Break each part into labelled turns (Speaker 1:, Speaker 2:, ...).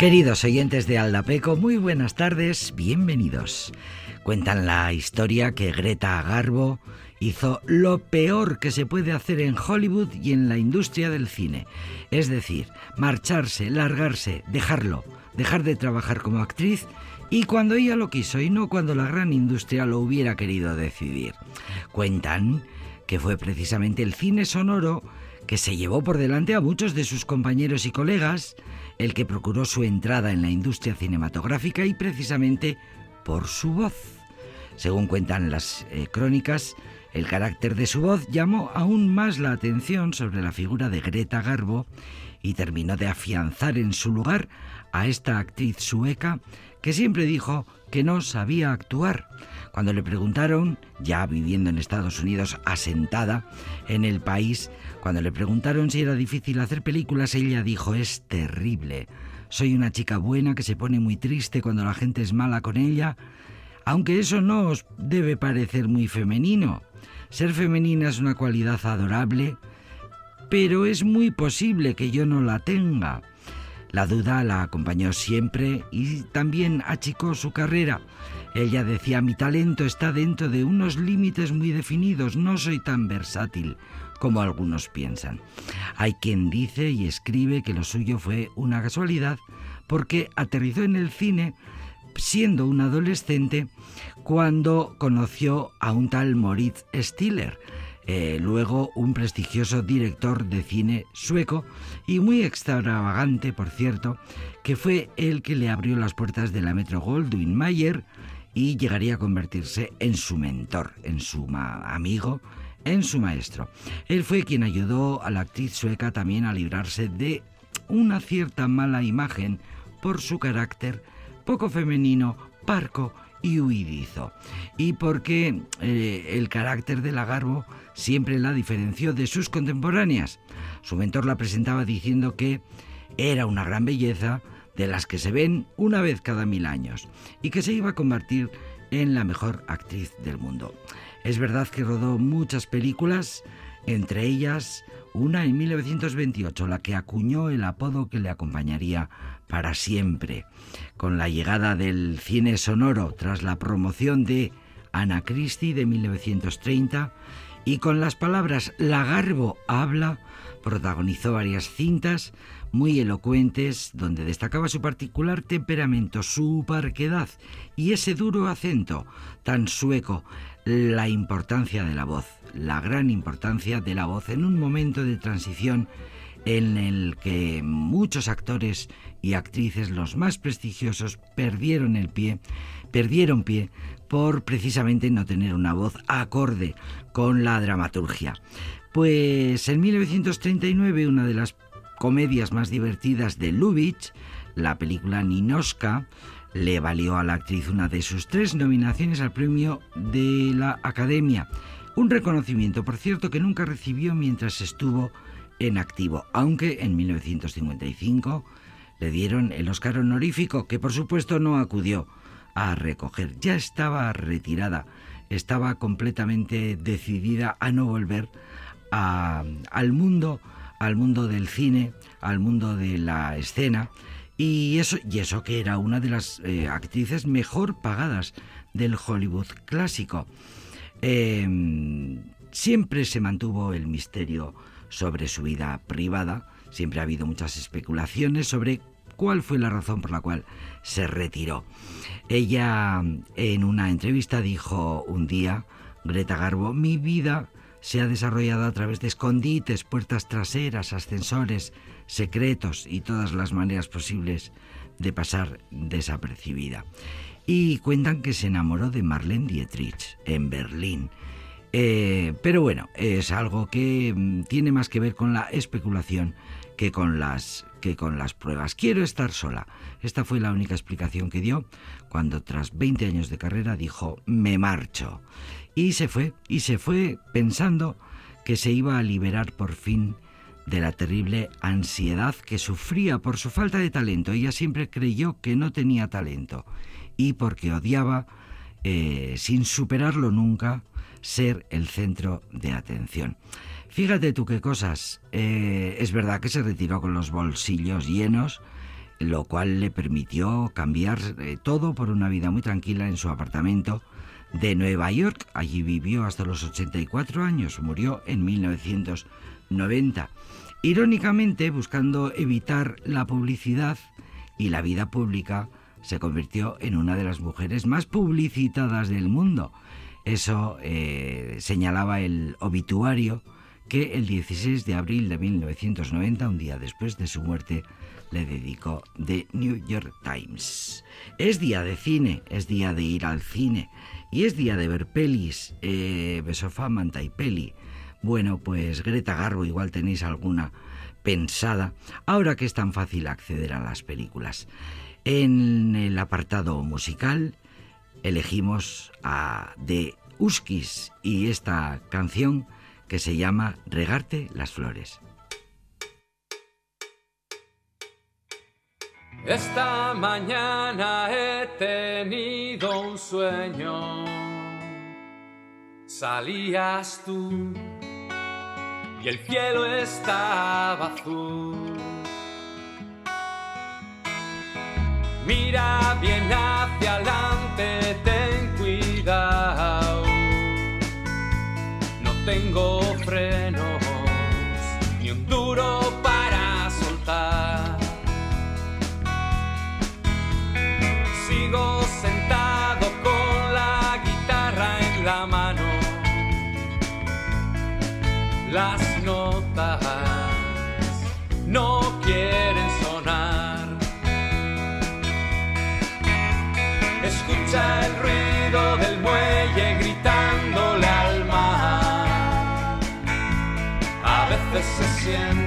Speaker 1: Queridos oyentes de Aldapeco, muy buenas tardes, bienvenidos. Cuentan la historia que Greta Garbo hizo lo peor que se puede hacer en Hollywood y en la industria del cine. Es decir, marcharse, largarse, dejarlo, dejar de trabajar como actriz y cuando ella lo quiso y no cuando la gran industria lo hubiera querido decidir. Cuentan que fue precisamente el cine sonoro que se llevó por delante a muchos de sus compañeros y colegas, el que procuró su entrada en la industria cinematográfica y precisamente por su voz. Según cuentan las eh, crónicas, el carácter de su voz llamó aún más la atención sobre la figura de Greta Garbo y terminó de afianzar en su lugar a esta actriz sueca que siempre dijo que no sabía actuar. Cuando le preguntaron, ya viviendo en Estados Unidos, asentada en el país, cuando le preguntaron si era difícil hacer películas, ella dijo, es terrible. Soy una chica buena que se pone muy triste cuando la gente es mala con ella, aunque eso no os debe parecer muy femenino. Ser femenina es una cualidad adorable, pero es muy posible que yo no la tenga. La duda la acompañó siempre y también achicó su carrera. Ella decía, mi talento está dentro de unos límites muy definidos, no soy tan versátil como algunos piensan. Hay quien dice y escribe que lo suyo fue una casualidad porque aterrizó en el cine siendo un adolescente cuando conoció a un tal Moritz Stiller, eh, luego un prestigioso director de cine sueco y muy extravagante, por cierto, que fue el que le abrió las puertas de la Metro Goldwyn Mayer y llegaría a convertirse en su mentor, en su amigo, en su maestro. Él fue quien ayudó a la actriz sueca también a librarse de una cierta mala imagen por su carácter poco femenino, parco y huidizo. Y porque eh, el carácter de la Garbo siempre la diferenció de sus contemporáneas. Su mentor la presentaba diciendo que era una gran belleza de las que se ven una vez cada mil años y que se iba a convertir en la mejor actriz del mundo. Es verdad que rodó muchas películas, entre ellas una en 1928, la que acuñó el apodo que le acompañaría para siempre. Con la llegada del cine sonoro tras la promoción de Ana Christie de 1930 y con las palabras Lagarbo habla, protagonizó varias cintas muy elocuentes donde destacaba su particular temperamento, su parquedad y ese duro acento tan sueco, la importancia de la voz, la gran importancia de la voz en un momento de transición en el que muchos actores y actrices, los más prestigiosos, perdieron el pie, perdieron pie por precisamente no tener una voz acorde con la dramaturgia. Pues en 1939 una de las comedias más divertidas de Lubitsch, la película Ninoska, le valió a la actriz una de sus tres nominaciones al premio de la Academia. Un reconocimiento, por cierto, que nunca recibió mientras estuvo en activo, aunque en 1955 le dieron el Oscar honorífico, que por supuesto no acudió a recoger. Ya estaba retirada, estaba completamente decidida a no volver al mundo, al mundo del cine, al mundo de la escena, y eso, y eso que era una de las eh, actrices mejor pagadas del Hollywood clásico. Em, siempre se mantuvo el misterio sobre su vida privada, siempre ha habido muchas especulaciones sobre cuál fue la razón por la cual se retiró. Ella en una entrevista dijo un día, Greta Garbo, mi vida se ha desarrollado a través de escondites, puertas traseras, ascensores, secretos y todas las maneras posibles de pasar desapercibida. Y cuentan que se enamoró de Marlene Dietrich en Berlín. Eh, pero bueno, es algo que mm, tiene más que ver con la especulación que con las que con las pruebas. Quiero estar sola. Esta fue la única explicación que dio cuando tras 20 años de carrera dijo, me marcho. Y se fue, y se fue pensando que se iba a liberar por fin de la terrible ansiedad que sufría por su falta de talento. Ella siempre creyó que no tenía talento y porque odiaba, eh, sin superarlo nunca, ser el centro de atención. Fíjate tú qué cosas. Eh, es verdad que se retiró con los bolsillos llenos lo cual le permitió cambiar eh, todo por una vida muy tranquila en su apartamento de Nueva York. Allí vivió hasta los 84 años, murió en 1990. Irónicamente, buscando evitar la publicidad y la vida pública, se convirtió en una de las mujeres más publicitadas del mundo. Eso eh, señalaba el obituario que el 16 de abril de 1990, un día después de su muerte, le dedicó The New York Times. Es día de cine, es día de ir al cine y es día de ver pelis, eh, Besofamanta y peli. Bueno, pues Greta Garbo, igual tenéis alguna pensada, ahora que es tan fácil acceder a las películas. En el apartado musical elegimos a The Uskis y esta canción que se llama Regarte las flores.
Speaker 2: Esta mañana he tenido un sueño. Salías tú y el cielo estaba azul. Mira bien hacia adelante, No veces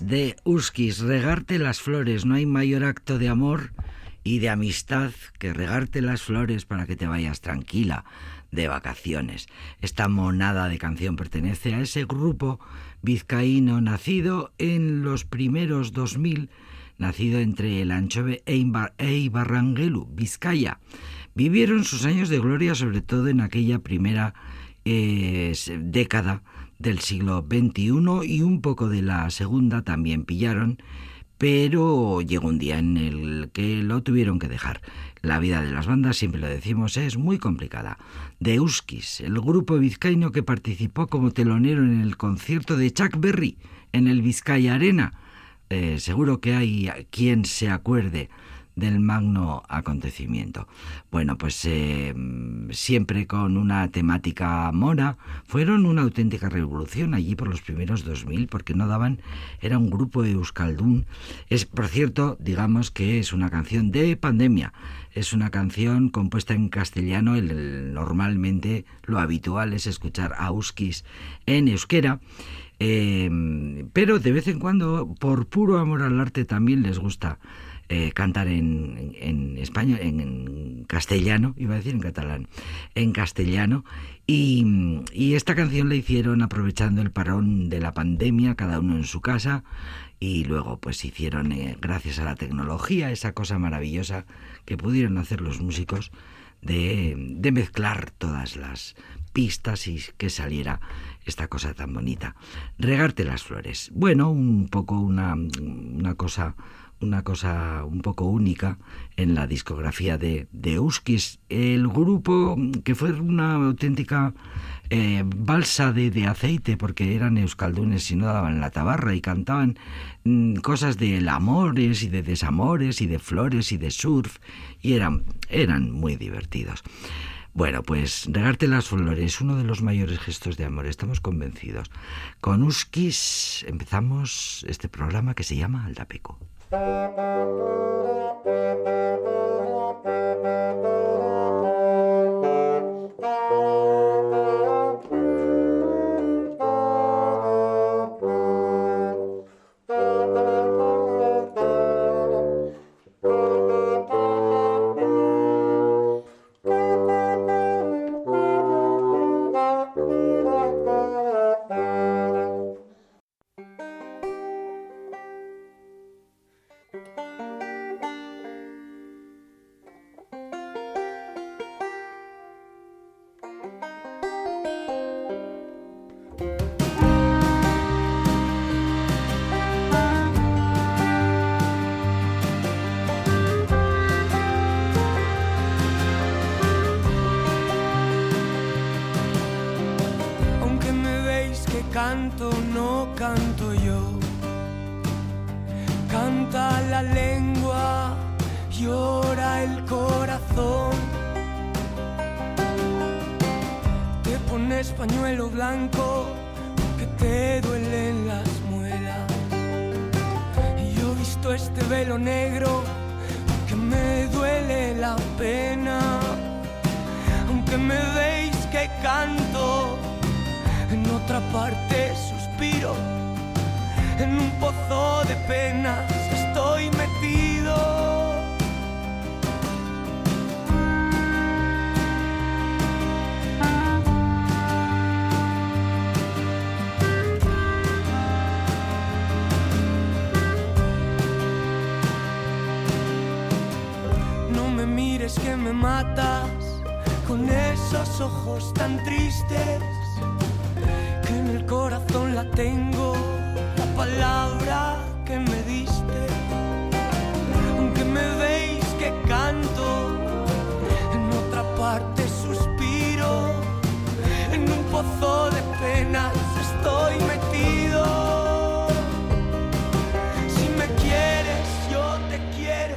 Speaker 2: De
Speaker 1: Uskis, regarte las flores. No hay mayor acto de amor y de amistad que regarte las flores para que te vayas tranquila de vacaciones. Esta monada de canción pertenece a ese grupo vizcaíno nacido en los primeros 2000, nacido entre el Anchove e, Imba- e Vizcaya. Vivieron sus años de gloria sobre todo en aquella primera eh, década del siglo XXI y un poco de la segunda también pillaron, pero llegó un día en el que lo tuvieron que dejar. La vida de las bandas, siempre lo decimos, es muy complicada. De Uskis, el grupo vizcaíno que participó como telonero en el concierto de Chuck Berry en el Vizcaya Arena. Eh, seguro que hay quien se acuerde del magno acontecimiento. Bueno, pues eh, siempre con una temática mora, fueron una auténtica revolución allí por los primeros 2000, porque no daban, era un grupo de Euskaldun. Es, por cierto, digamos que es una canción de pandemia, es una canción compuesta en castellano, el- normalmente lo habitual es escuchar a Euskis en euskera. Eh, pero de vez en cuando, por puro amor al arte, también les gusta eh, cantar en, en español, en, en castellano, iba a decir en catalán, en castellano. Y, y esta canción la hicieron aprovechando el parón de la pandemia, cada uno en su casa, y luego pues hicieron, eh, gracias a la tecnología, esa cosa maravillosa que pudieron hacer los músicos de, de mezclar todas las pistas y que saliera esta cosa tan bonita. Regarte las flores. Bueno, un poco una, una cosa una cosa un poco única en la discografía de, de Uskis. El grupo que fue una auténtica eh, balsa de, de aceite porque eran euskaldunes y no daban la tabarra y cantaban mm, cosas de amores y de desamores y de flores y de surf y eran, eran muy divertidos. Bueno, pues regarte las flores, uno de los mayores gestos de amor, estamos convencidos. Con Uskis empezamos este programa que se llama Aldapeco.
Speaker 3: Aunque pañuelo blanco que te duelen las muelas. Y yo he visto este velo negro que me duele la pena. Aunque me veis que canto, en otra parte suspiro, en un pozo de penas estoy metido. Ojos tan tristes que en el corazón la tengo, la palabra que me diste. Aunque me veis que canto, en otra parte suspiro, en un pozo de penas estoy metido. Si me quieres, yo te quiero.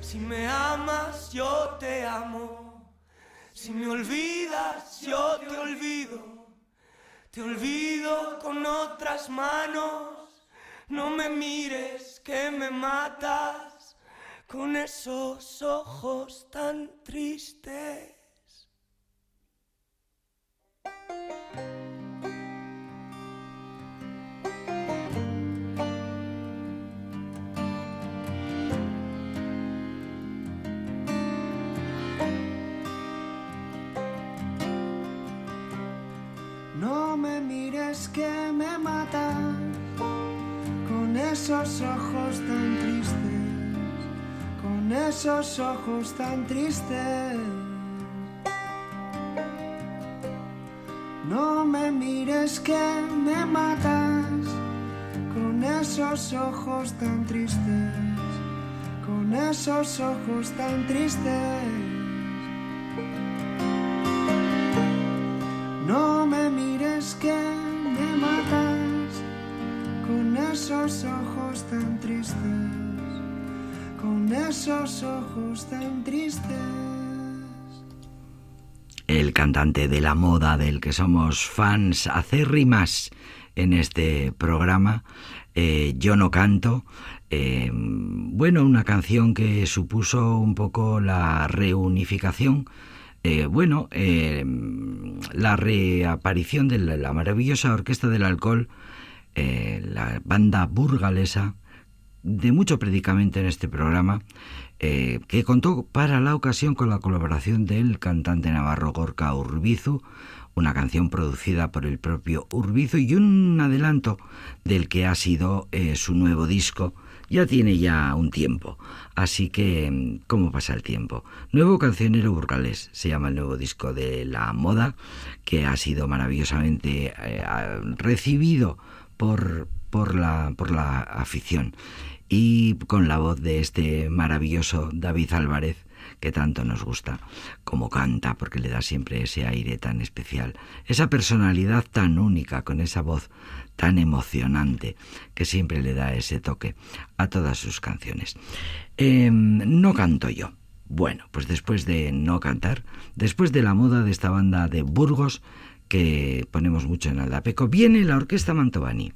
Speaker 3: Si me amas, yo te amo. Si me olvidas, yo te olvido. Te olvido con otras manos. No me mires que me matas
Speaker 4: con esos ojos tan tristes. Esos ojos tan tristes, con esos ojos tan tristes. No me mires que me matas con esos ojos tan tristes, con esos ojos tan tristes. Esos ojos tan tristes, con esos ojos tan tristes.
Speaker 1: El cantante de la moda del que somos fans acérrimas en este programa, eh, Yo no canto, eh, bueno, una canción que supuso un poco la reunificación eh, bueno, la reaparición de la, la, maravillosa Orquesta del Alcohol, eh, la banda burgalesa, de mucho predicamento en este programa, eh, que contó para la ocasión con la colaboración del cantante navarro Gorka Urbizu, una canción producida por el propio Urbizu y un adelanto del que ha sido eh, su nuevo disco, ya tiene ya un tiempo. Así que, ¿cómo pasa el tiempo? Nuevo cancionero burgalés, se llama el nuevo disco de la moda, que ha sido maravillosamente recibido por, por, la, por la afición. Y con la voz de este maravilloso David Álvarez, que tanto nos gusta, como canta, porque le da siempre ese aire tan especial, esa personalidad tan única, con esa voz tan emocionante, que siempre le da ese toque a todas sus canciones. Eh, no canto yo. Bueno, pues después de no cantar, después de la moda de esta banda de Burgos, que ponemos mucho en Aldapeco, viene la Orquesta Mantovani.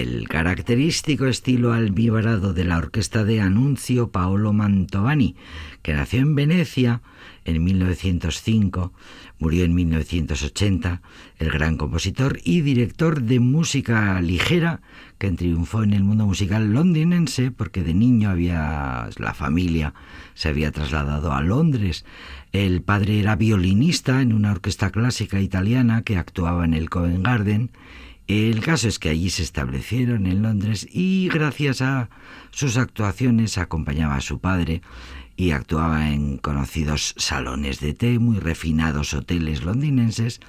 Speaker 1: El característico estilo almibarado de la orquesta de Anuncio Paolo Mantovani, que nació en Venecia en 1905, murió en 1980, el gran compositor y director de música ligera que triunfó en el mundo musical londinense porque de niño había la familia se había trasladado a Londres. El padre era violinista en una orquesta clásica italiana que actuaba en el Covent Garden el caso es que allí se establecieron en Londres y gracias a sus actuaciones acompañaba a su padre y actuaba en conocidos salones de té, muy refinados hoteles londinenses,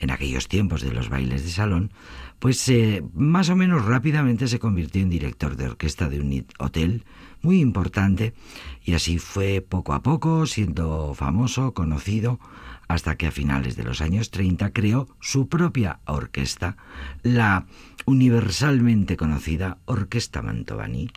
Speaker 1: en aquellos tiempos de los bailes de salón, pues más o menos rápidamente se convirtió en director de orquesta de un hotel muy importante y así fue poco a poco siendo famoso, conocido, hasta que a finales de los años 30 creó su propia orquesta, la universalmente conocida Orquesta Mantovani.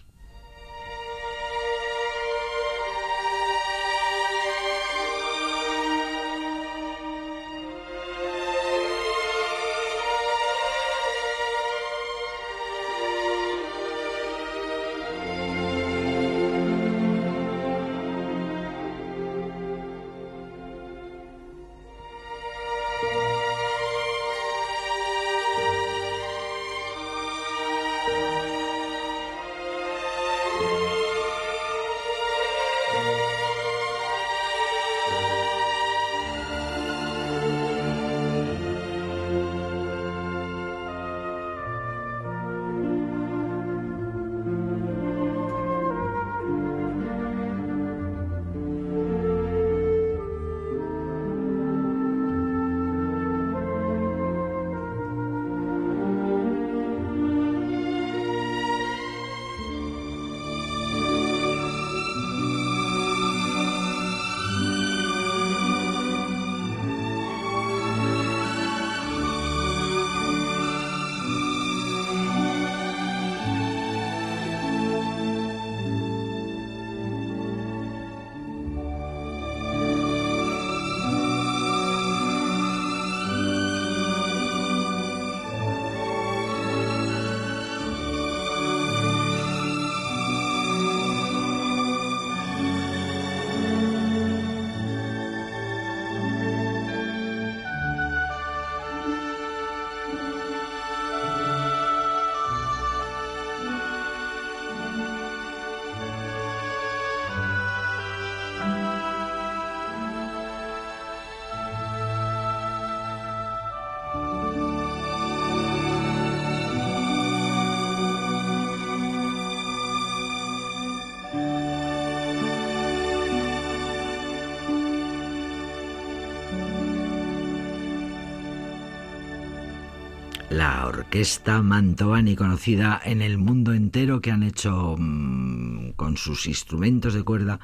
Speaker 1: La orquesta Mantovani, conocida en el mundo entero, que han hecho mm, con sus instrumentos de cuerda,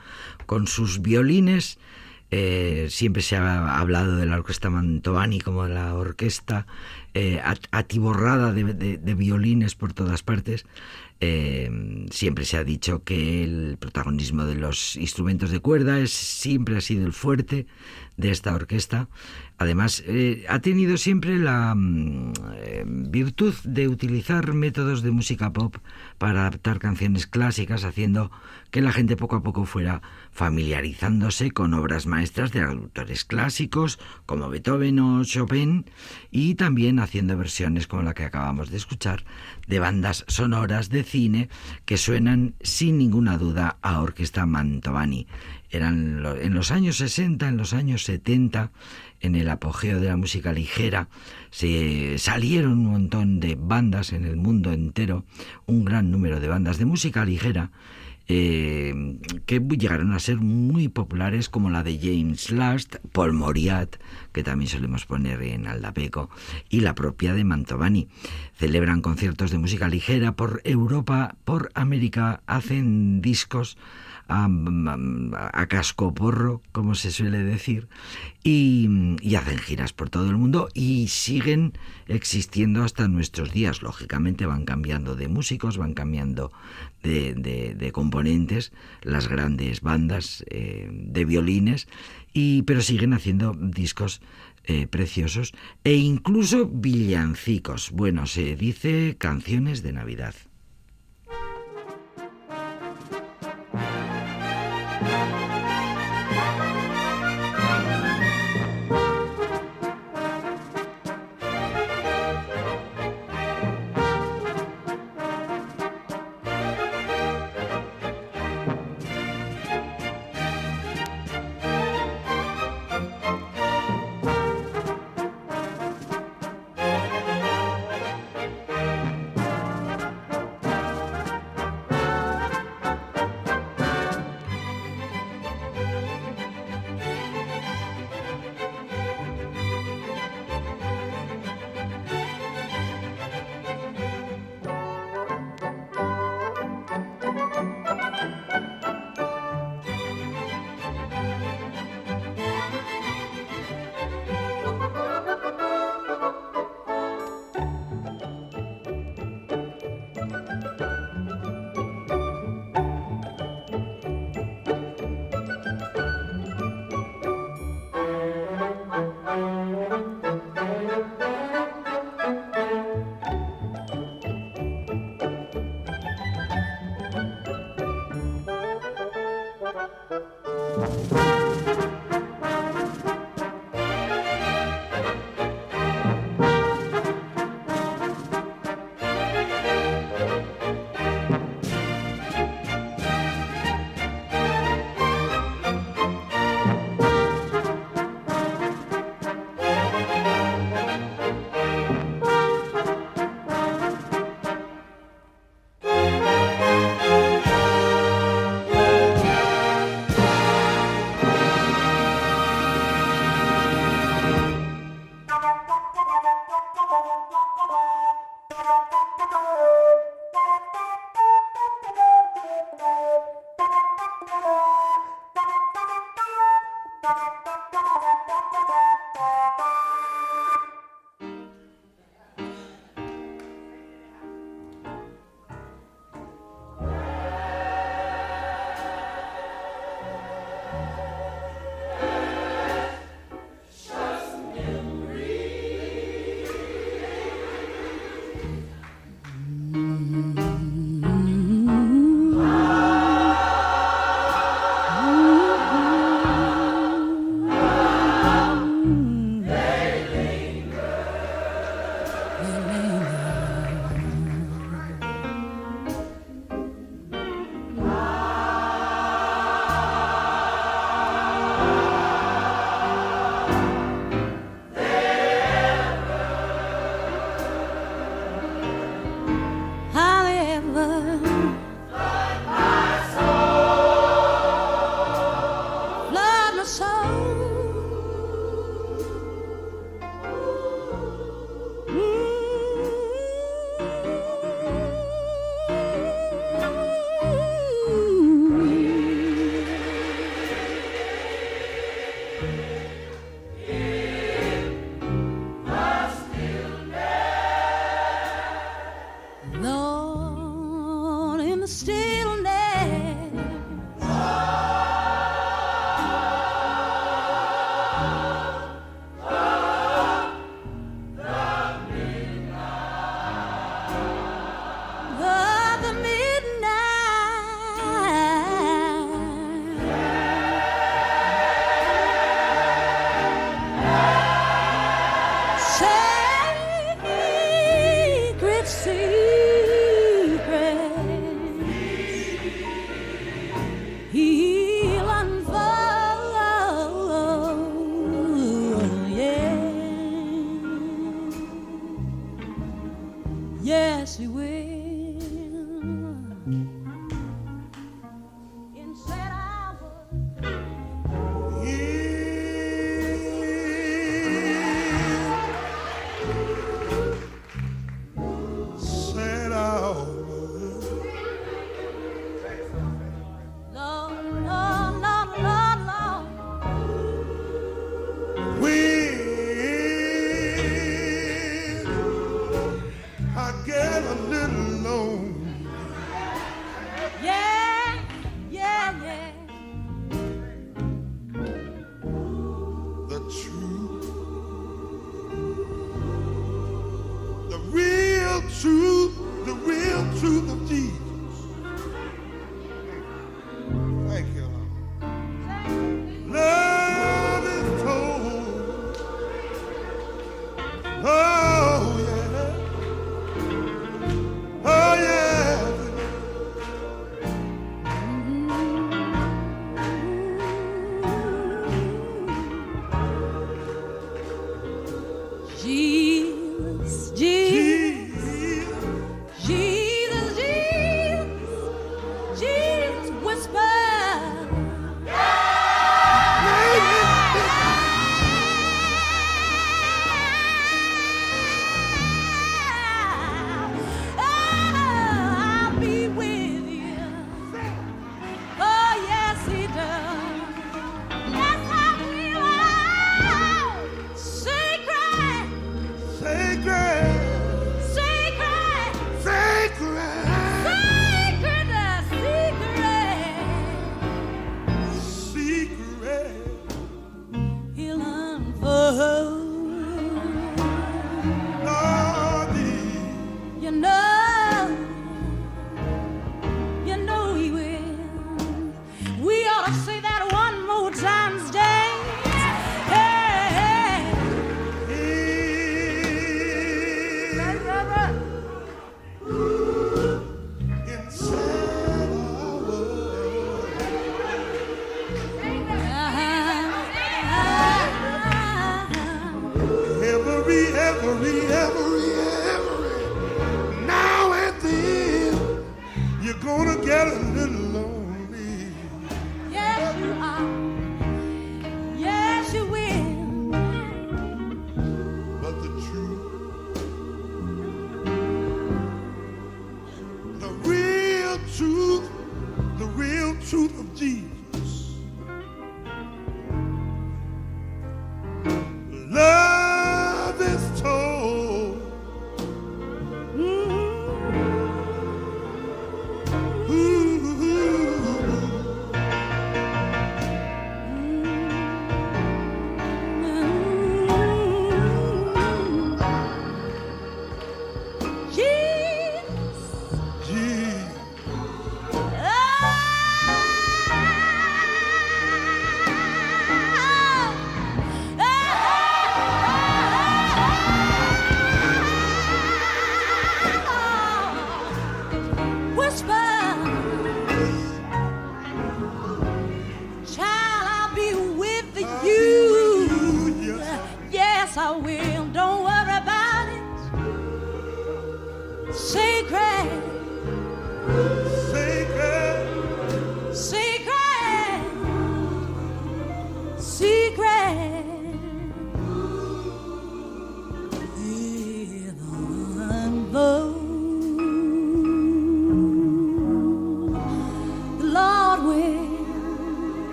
Speaker 1: con sus violines. Eh, siempre se ha hablado de la orquesta Mantovani como de la orquesta eh, atiborrada de, violines por todas partes. Eh, siempre se ha dicho que el protagonismo de los instrumentos de cuerda es, siempre ha sido el fuerte de esta orquesta. Además, ha tenido siempre la mm, virtud de utilizar métodos de música pop para adaptar canciones clásicas, haciendo que la gente poco a poco fuera familiarizándose con obras maestras de autores clásicos como Beethoven o Chopin y también haciendo versiones como la que acabamos de escuchar de bandas sonoras de cine que suenan sin ninguna duda a Orquesta Mantovani. Eran en los años 60, en los años 70, en el apogeo de la música ligera, se salieron un montón de bandas en el mundo entero, un gran número de bandas de música ligera, eh, que llegaron a ser muy populares como la de James Last, Paul Moriat, que también solemos poner en Aldapeco, y la propia de Mantovani. Celebran conciertos de música ligera por Europa, por América, hacen discos a, casco porro, como se suele decir, y, hacen giras por todo el mundo y siguen existiendo hasta nuestros días. Lógicamente van cambiando de músicos, van cambiando de, componentes, las grandes bandas eh, de violines, y, pero siguen haciendo discos eh, preciosos e incluso villancicos. Bueno, se dice canciones de Navidad.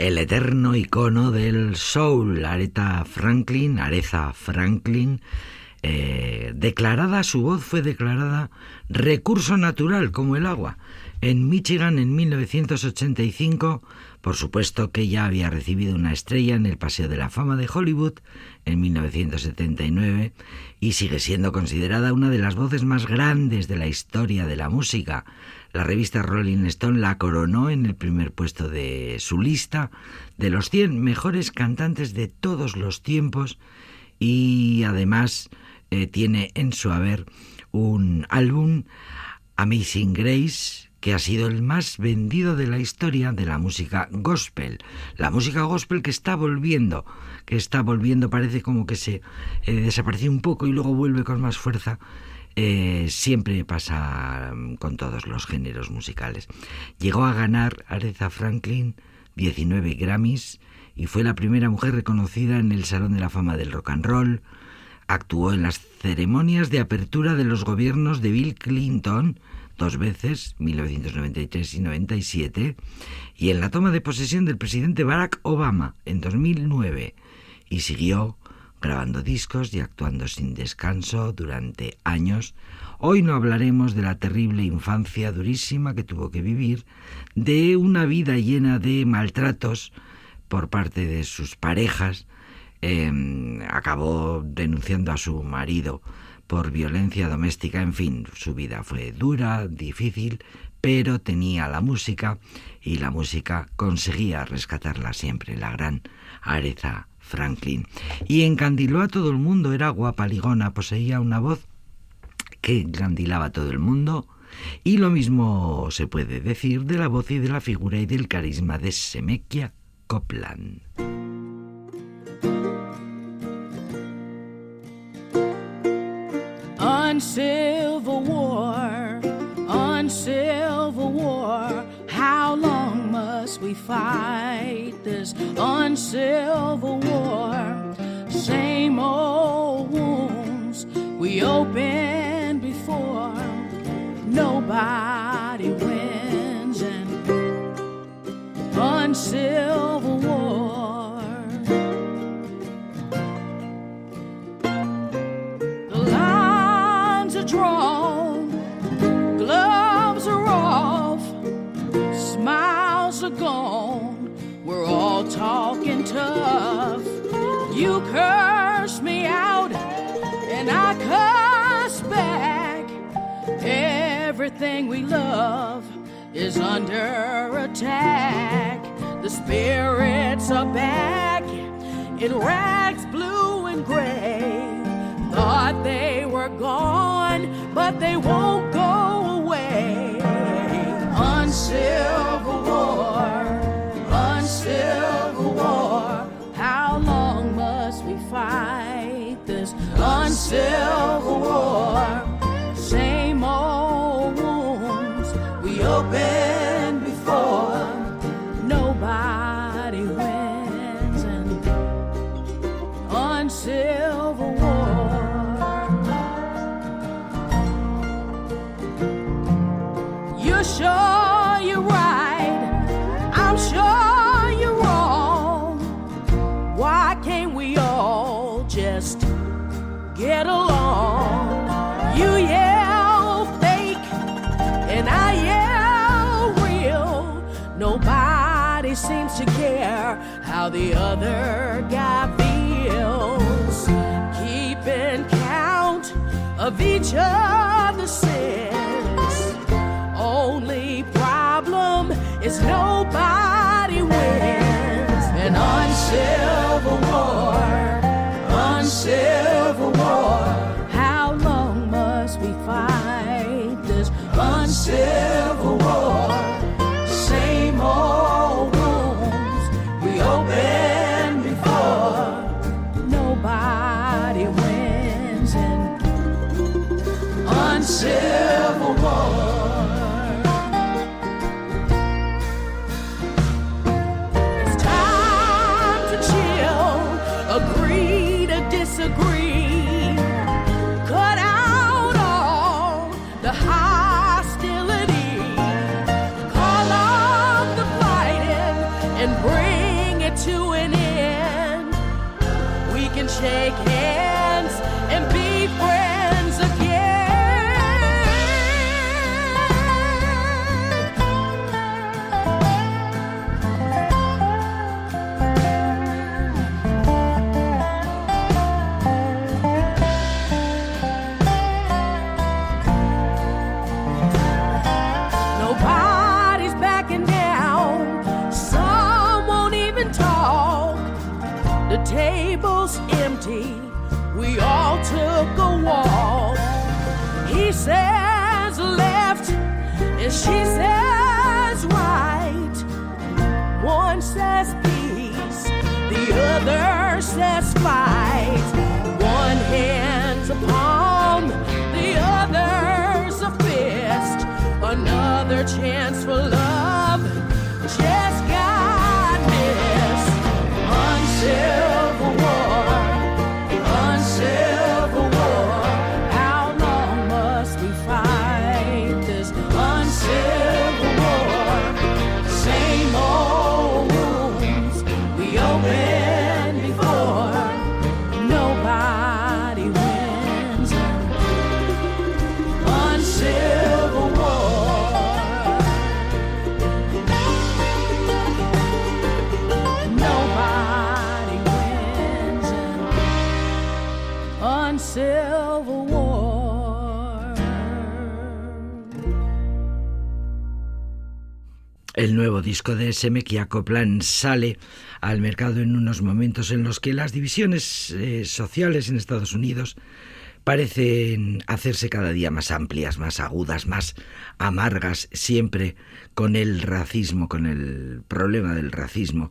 Speaker 1: El eterno icono del soul, Aretha Franklin, Aretha Franklin, eh, declarada, su voz fue declarada recurso natural como el agua. En Michigan en 1985, por supuesto que ya había recibido una estrella en el Paseo de la Fama de Hollywood en 1979 y sigue siendo considerada una de las voces más grandes de la historia de la música. La revista Rolling Stone la coronó en el primer puesto de su lista de los 100 mejores cantantes de todos los tiempos y además eh, tiene en su haber un álbum Amazing Grace que ha sido el más vendido de la historia de la música gospel. La música gospel que está volviendo, que está volviendo, parece como que se eh, desapareció un poco y luego vuelve con más fuerza. Eh, siempre pasa mm, con todos los géneros musicales. Llegó a ganar Aretha Franklin 19 Grammys y fue la primera mujer reconocida en el Salón de la Fama del Rock and Roll. Actuó en las ceremonias de apertura de los gobiernos de Bill Clinton dos veces, 1993 y 97, y en la toma de posesión del presidente Barack Obama en 2009, y siguió grabando discos y actuando sin descanso durante años. Hoy no hablaremos de la terrible infancia durísima que tuvo que vivir, de una vida llena de maltratos por parte de sus parejas. Eh, acabó denunciando a su marido por violencia doméstica, en fin, su vida fue dura, difícil, pero tenía la música y la música conseguía rescatarla siempre, la gran Aretha Franklin. Y encandiló a todo el mundo, era guapa, ligona, poseía una voz que encandilaba a todo el mundo. Y lo mismo se puede decir de la voz y de la figura y del carisma de Semekia Copland.
Speaker 5: We fight this on Civil War? Same old wounds we opened before. Nobody wins, and on Everything we love is under attack. The spirits are back in rags blue and gray. Thought they were gone, but they won't go away. Uncivil war, uncivil war. How long must we fight this uncivil war? The other guy feels. Keeping count of each other's sins. Only problem is nobody wins. An uncivil war, uncivil war. How long must we fight this uncivil
Speaker 1: disco de Semekia Coplan sale al mercado en unos momentos en los que las divisiones eh, sociales en Estados Unidos parecen hacerse cada día más amplias, más agudas, más amargas, siempre con el racismo, con el problema del racismo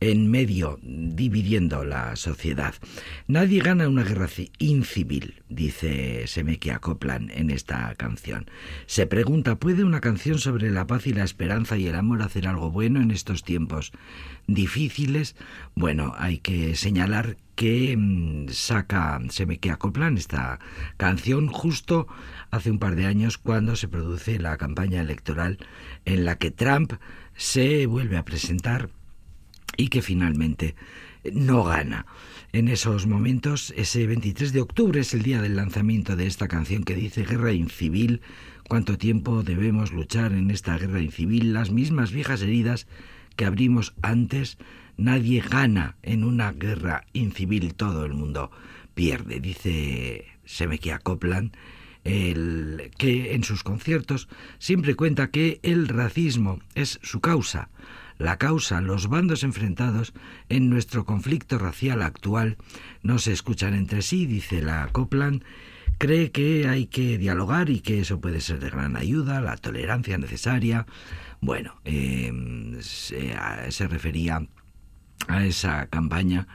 Speaker 1: en medio, dividiendo la sociedad. Nadie gana una guerra ci- incivil, dice Semekia Copland en esta canción. Se pregunta, ¿puede una canción sobre la paz y la esperanza y el amor hacer algo bueno en estos tiempos difíciles? Bueno, hay que señalar que mm, saca Semekia Copland esta canción justo hace un par de años cuando se produce la campaña electoral en la que Trump se vuelve a presentar y que finalmente no gana. En esos momentos, ese 23 de octubre es el día del lanzamiento de esta canción que dice Guerra incivil, cuánto tiempo debemos luchar en esta guerra incivil, las mismas viejas heridas
Speaker 6: que abrimos antes, nadie gana en una guerra incivil, todo el mundo pierde, dice Semekia Copland, el, que en sus conciertos siempre cuenta que el racismo es su causa, la causa, los bandos enfrentados en nuestro conflicto racial actual no se escuchan entre sí, dice la Copland, cree que hay que dialogar y que eso puede ser de gran ayuda, la tolerancia necesaria. Bueno, eh, se, se refería a esa campaña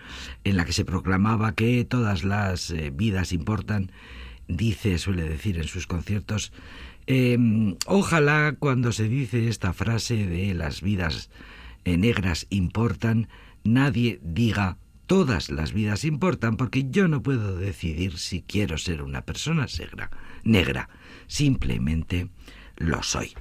Speaker 6: en la que se proclamaba que todas las eh, vidas importan, dice, suele decir en sus conciertos, eh, ojalá cuando se dice esta frase de las vidas eh, negras importan, nadie diga todas las vidas importan, porque yo no puedo decidir si quiero ser una persona negra, negra. simplemente lo soy.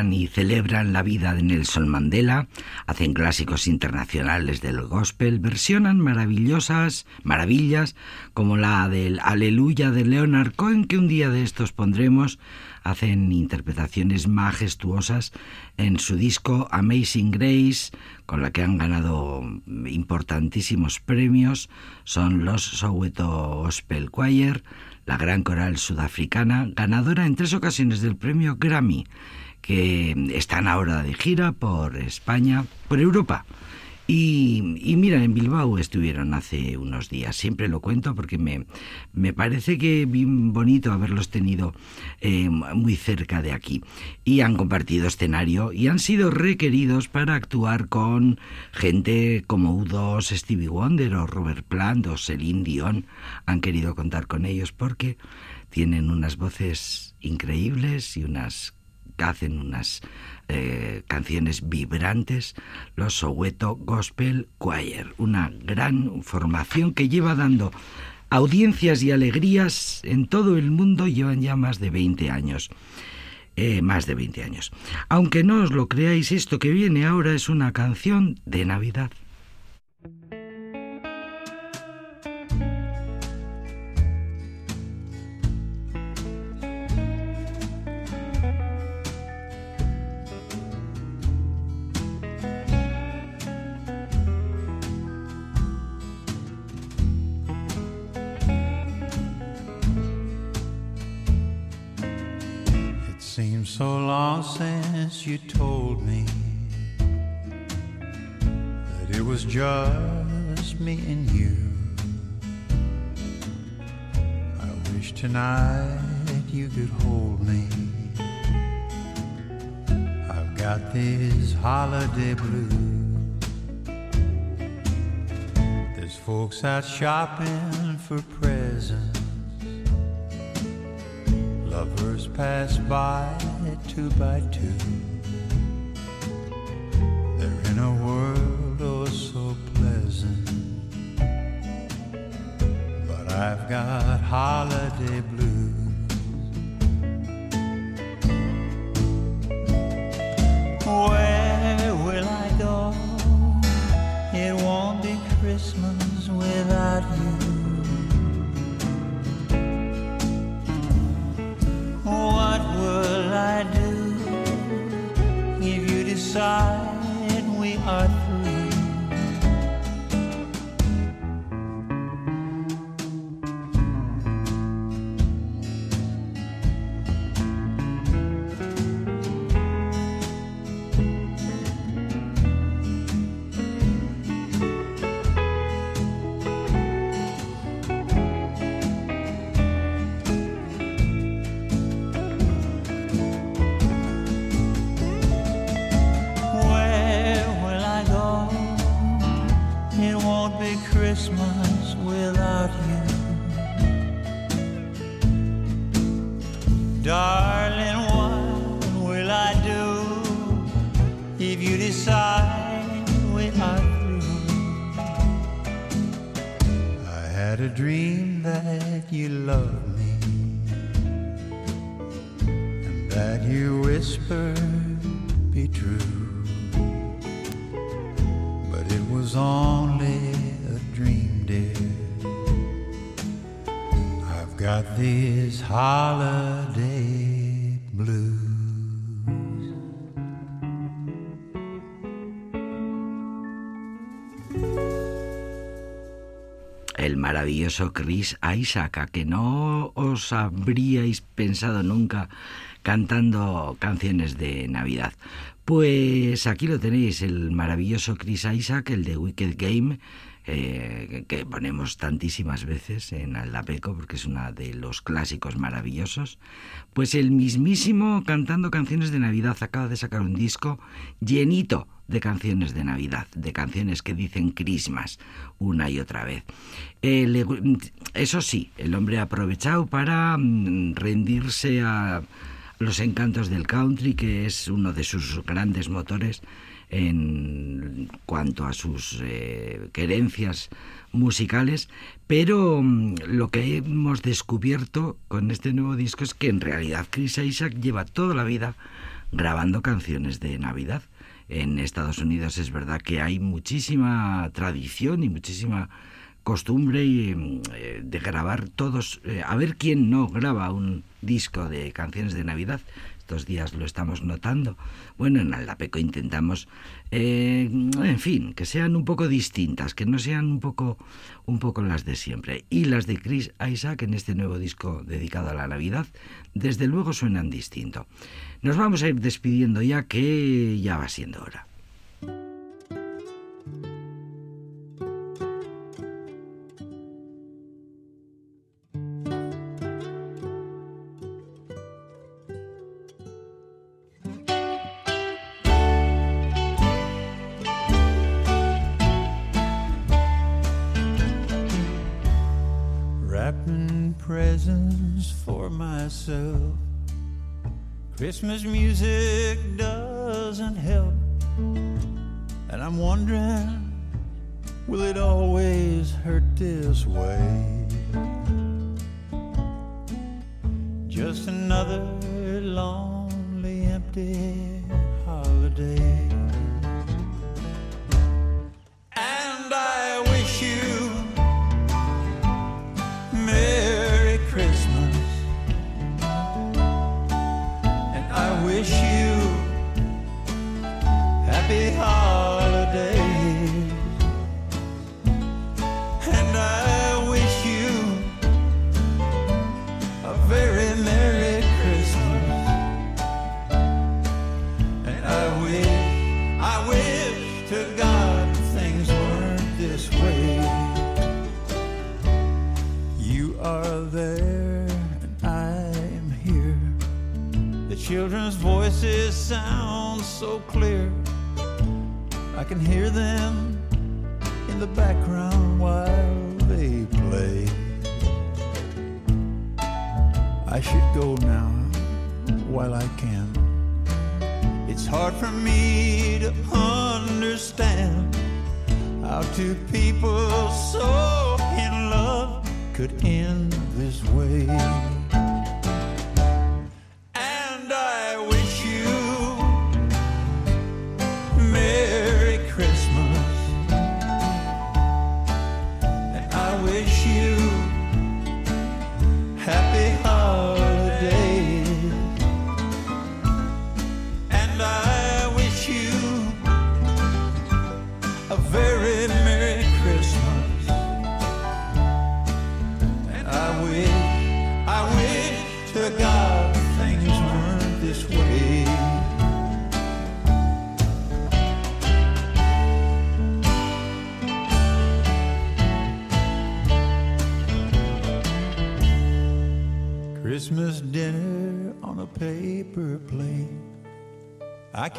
Speaker 6: Y celebran la vida de Nelson Mandela, hacen clásicos internacionales del gospel, versionan maravillosas maravillas como la del Aleluya de Leonard Cohen que un día de estos pondremos, hacen interpretaciones majestuosas en su disco Amazing Grace, con la que han ganado importantísimos premios, son los Soweto Gospel Choir, la gran coral sudafricana, ganadora en tres ocasiones del premio Grammy, que están ahora de gira por España, por Europa.
Speaker 1: Y, y mira, en Bilbao estuvieron hace unos días. Siempre lo cuento porque me, me parece que bien bonito haberlos tenido eh, muy cerca de aquí. Y han compartido escenario y han sido requeridos para actuar con gente como U2, Stevie Wonder o Robert Plant o Celine Dion. Han querido contar con ellos porque tienen unas voces increíbles y unas hacen unas eh, canciones vibrantes, los Soweto Gospel Choir, una gran formación que lleva dando audiencias y alegrías en todo el mundo, llevan ya más de 20 años. Eh, más de 20 años. Aunque no os lo creáis, esto que viene ahora es una canción de Navidad.
Speaker 7: Long since you told me that it was just me and you. I wish tonight you could hold me. I've got these holiday blues. There's folks out shopping for presents. Lovers pass by two by two. They're in a world oh so pleasant. But I've got holiday blues. Where will I go? It won't be Christmas without you. heart.
Speaker 1: El maravilloso Chris Isaac, a que no os habríais pensado nunca cantando canciones de Navidad. Pues aquí lo tenéis, el maravilloso Chris Isaac, el de Wicked Game, eh, que ponemos tantísimas veces en Aldapeco porque es uno de los clásicos maravillosos. Pues el mismísimo cantando canciones de Navidad acaba de sacar un disco llenito de canciones de Navidad, de canciones que dicen Christmas una y otra vez. Eh, eso sí, el hombre ha aprovechado para mm, rendirse a los encantos del country, que es uno de sus grandes motores en cuanto a sus eh, querencias musicales, pero mm, lo que hemos descubierto con este nuevo disco es que en realidad Chris Isaac lleva toda la vida grabando canciones de Navidad. En Estados Unidos es verdad que hay muchísima tradición y muchísima costumbre mm, eh, de grabar todos, eh, a ver quién no graba un disco de canciones de Navidad. Estos días lo estamos notando. Bueno, en Aldapeco intentamos, eh, en fin, que sean un poco distintas, que no sean un poco, un poco las de siempre. Y las de Chris Isaac en este nuevo disco dedicado a la Navidad, desde luego suenan distinto. Nos vamos a ir despidiendo ya que ya va siendo hora.
Speaker 7: presents for myself. Christmas music doesn't help. And I'm wondering, will it always hurt this way? Just another lonely, empty holiday.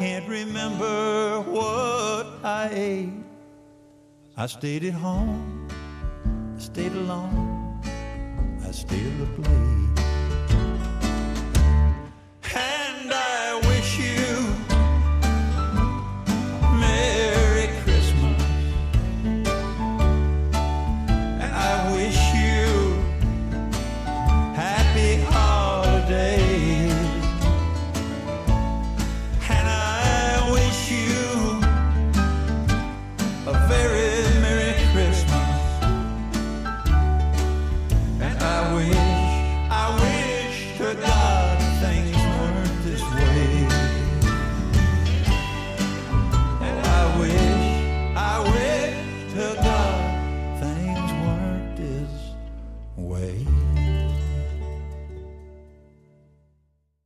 Speaker 7: can't remember what I ate. I stayed at home, I stayed alone, I stayed at the place.